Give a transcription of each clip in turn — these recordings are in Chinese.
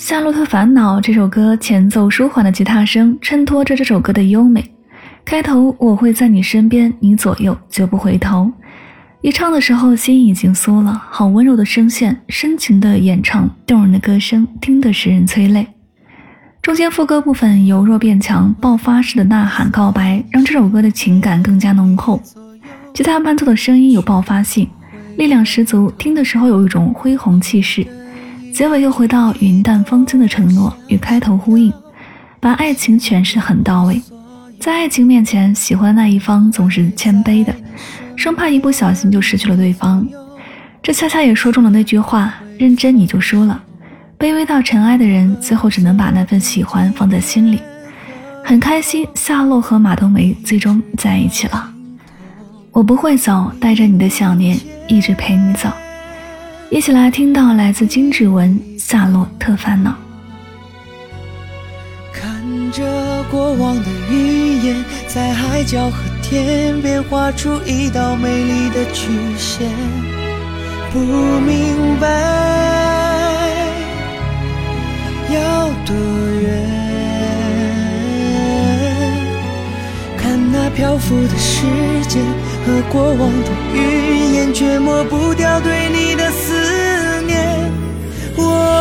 《夏洛特烦恼》这首歌前奏舒缓的吉他声衬托着这首歌的优美。开头我会在你身边，你左右绝不回头。一唱的时候心已经酥了，好温柔的声线，深情的演唱，动人的歌声，听得使人催泪。中间副歌部分由弱变强，爆发式的呐喊告白，让这首歌的情感更加浓厚。吉他伴奏的声音有爆发性，力量十足，听的时候有一种恢宏气势。结尾又回到云淡风轻的承诺，与开头呼应，把爱情诠释很到位。在爱情面前，喜欢那一方总是谦卑的，生怕一不小心就失去了对方。这恰恰也说中了那句话：认真你就输了。卑微到尘埃的人，最后只能把那份喜欢放在心里。很开心，夏洛和马冬梅最终在一起了。我不会走，带着你的想念，一直陪你走。一起来听到来自金志文《夏洛特烦恼》。看着过往的云烟，在海角和天边画出一道美丽的曲线。不明白要多远，看那漂浮的时间和过往的云烟，却抹不掉对你。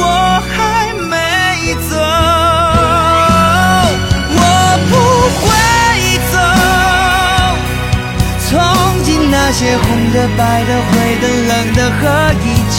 我还没走，我不会走。从今那些红的、白的、灰的、冷的和一切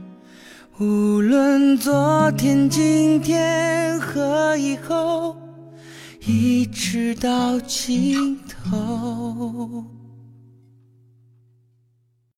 无论昨天、今天和以后。一直到尽头。